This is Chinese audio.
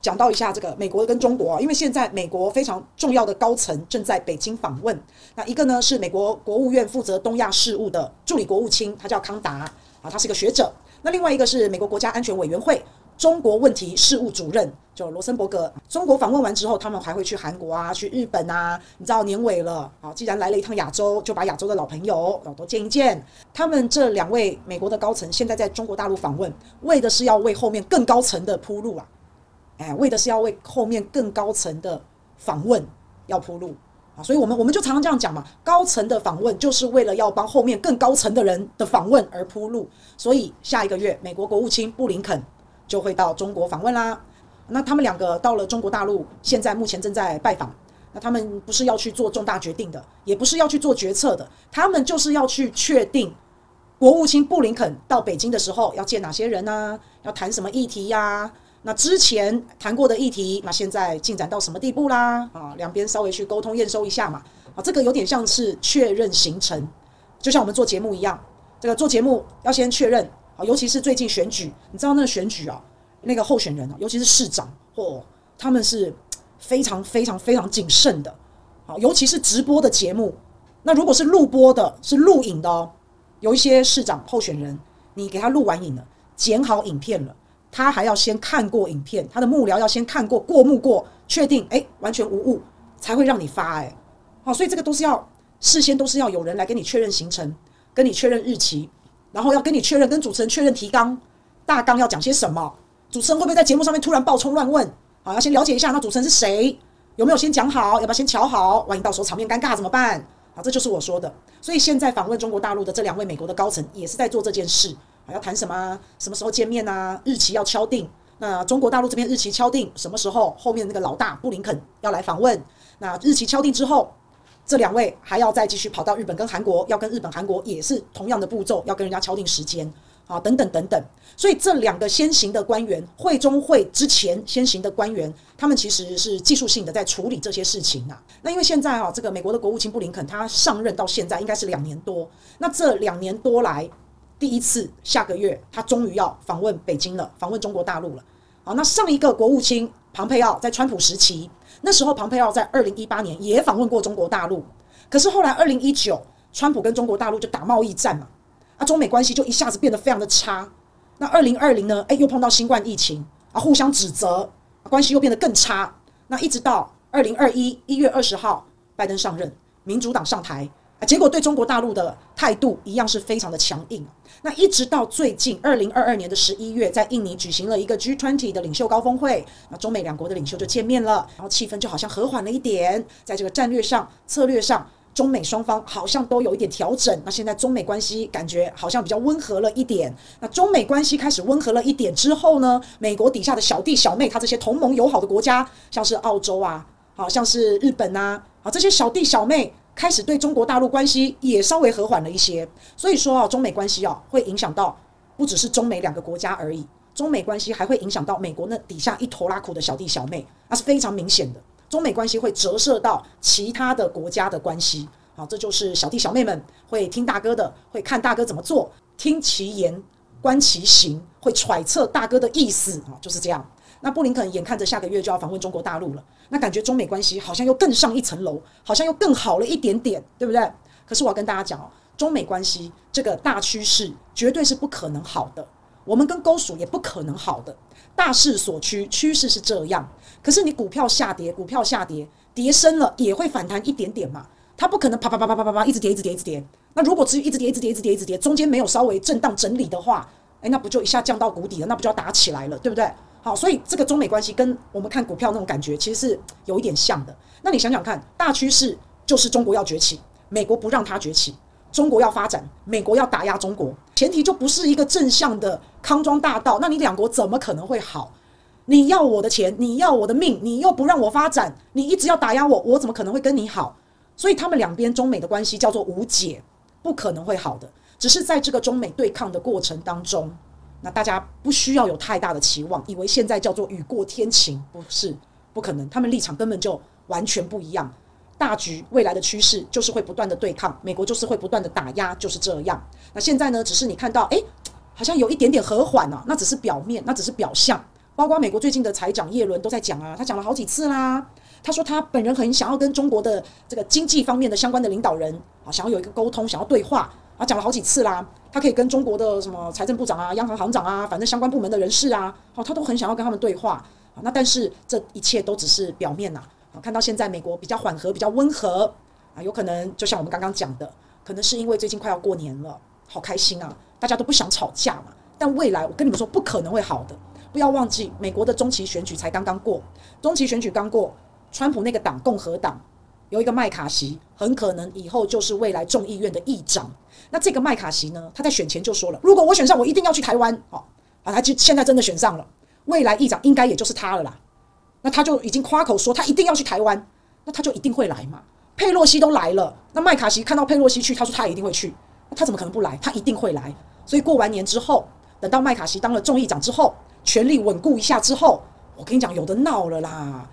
讲到一下这个美国跟中国啊，因为现在美国非常重要的高层正在北京访问。那一个呢是美国国务院负责东亚事务的助理国务卿，他叫康达啊，他是一个学者。那另外一个是美国国家安全委员会中国问题事务主任，就罗森伯格。中国访问完之后，他们还会去韩国啊，去日本啊。你知道年尾了，啊，既然来了一趟亚洲，就把亚洲的老朋友都见一见。他们这两位美国的高层现在在中国大陆访问，为的是要为后面更高层的铺路啊。哎，为的是要为后面更高层的访问要铺路啊，所以我们我们就常常这样讲嘛，高层的访问就是为了要帮后面更高层的人的访问而铺路。所以下一个月，美国国务卿布林肯就会到中国访问啦。那他们两个到了中国大陆，现在目前正在拜访。那他们不是要去做重大决定的，也不是要去做决策的，他们就是要去确定国务卿布林肯到北京的时候要见哪些人呢？要谈什么议题呀？那之前谈过的议题，那现在进展到什么地步啦？啊，两边稍微去沟通验收一下嘛。啊，这个有点像是确认行程，就像我们做节目一样。这个做节目要先确认啊，尤其是最近选举，你知道那个选举啊，那个候选人啊，尤其是市长，哦，他们是非常非常非常谨慎的。啊，尤其是直播的节目，那如果是录播的，是录影的哦，有一些市长候选人，你给他录完影了，剪好影片了。他还要先看过影片，他的幕僚要先看过过目过，确定哎完全无误，才会让你发哎，好，所以这个都是要事先都是要有人来跟你确认行程，跟你确认日期，然后要跟你确认跟主持人确认提纲大纲要讲些什么，主持人会不会在节目上面突然爆冲乱问？好，要先了解一下那主持人是谁，有没有先讲好，要不要先瞧好，万一到时候场面尴尬怎么办？好，这就是我说的。所以现在访问中国大陆的这两位美国的高层也是在做这件事。要谈什么？什么时候见面啊？日期要敲定。那中国大陆这边日期敲定，什么时候？后面那个老大布林肯要来访问。那日期敲定之后，这两位还要再继续跑到日本跟韩国，要跟日本、韩国也是同样的步骤，要跟人家敲定时间啊，等等等等。所以这两个先行的官员，会中会之前先行的官员，他们其实是技术性的在处理这些事情啊。那因为现在啊，这个美国的国务卿布林肯他上任到现在应该是两年多，那这两年多来。第一次，下个月他终于要访问北京了，访问中国大陆了。好，那上一个国务卿庞佩奥在川普时期，那时候庞佩奥在二零一八年也访问过中国大陆，可是后来二零一九，川普跟中国大陆就打贸易战嘛，啊，中美关系就一下子变得非常的差。那二零二零呢，诶，又碰到新冠疫情啊，互相指责，关系又变得更差。那一直到二零二一一月二十号，拜登上任，民主党上台。啊，结果对中国大陆的态度一样是非常的强硬。那一直到最近二零二二年的十一月，在印尼举行了一个 G20 的领袖高峰会，那中美两国的领袖就见面了，然后气氛就好像和缓了一点。在这个战略上、策略上，中美双方好像都有一点调整。那现在中美关系感觉好像比较温和了一点。那中美关系开始温和了一点之后呢，美国底下的小弟小妹，他这些同盟友好的国家，像是澳洲啊，好像是日本啊，啊这些小弟小妹。开始对中国大陆关系也稍微和缓了一些，所以说啊，中美关系啊会影响到不只是中美两个国家而已，中美关系还会影响到美国那底下一头拉苦的小弟小妹，那是非常明显的。中美关系会折射到其他的国家的关系，好，这就是小弟小妹们会听大哥的，会看大哥怎么做，听其言观其行，会揣测大哥的意思啊，就是这样。那布林肯眼看着下个月就要访问中国大陆了，那感觉中美关系好像又更上一层楼，好像又更好了一点点，对不对？可是我要跟大家讲哦，中美关系这个大趋势绝对是不可能好的，我们跟沟属也不可能好的。大势所趋，趋势是这样。可是你股票下跌，股票下跌，跌深了也会反弹一点点嘛，它不可能啪啪啪啪啪啪啪一直跌，一直跌，一直跌。那如果只有一直跌，一直跌，一直跌，一直跌，中间没有稍微震荡整理的话，诶，那不就一下降到谷底了？那不就要打起来了，对不对？好，所以这个中美关系跟我们看股票那种感觉其实是有一点像的。那你想想看，大趋势就是中国要崛起，美国不让它崛起；中国要发展，美国要打压中国。前提就不是一个正向的康庄大道，那你两国怎么可能会好？你要我的钱，你要我的命，你又不让我发展，你一直要打压我，我怎么可能会跟你好？所以他们两边中美的关系叫做无解，不可能会好的。只是在这个中美对抗的过程当中。那大家不需要有太大的期望，以为现在叫做雨过天晴，不是，不可能，他们立场根本就完全不一样。大局未来的趋势就是会不断的对抗，美国就是会不断的打压，就是这样。那现在呢，只是你看到，诶，好像有一点点和缓啊，那只是表面，那只是表象，包括美国最近的财长叶伦都在讲啊，他讲了好几次啦。他说他本人很想要跟中国的这个经济方面的相关的领导人啊，想要有一个沟通，想要对话啊，讲了好几次啦。他可以跟中国的什么财政部长啊、央行行长啊，反正相关部门的人士啊，好，他都很想要跟他们对话啊。那但是这一切都只是表面呐。啊，看到现在美国比较缓和、比较温和啊，有可能就像我们刚刚讲的，可能是因为最近快要过年了，好开心啊，大家都不想吵架嘛。但未来我跟你们说，不可能会好的。不要忘记，美国的中期选举才刚刚过，中期选举刚过，川普那个党共和党有一个麦卡锡，很可能以后就是未来众议院的议长。那这个麦卡锡呢，他在选前就说了，如果我选上，我一定要去台湾。好，啊，他就现在真的选上了，未来议长应该也就是他了啦。那他就已经夸口说他一定要去台湾，那他就一定会来嘛。佩洛西都来了，那麦卡锡看到佩洛西去，他说他也一定会去，那他怎么可能不来？他一定会来。所以过完年之后，等到麦卡锡当了众议长之后。权力稳固一下之后，我跟你讲，有的闹了啦！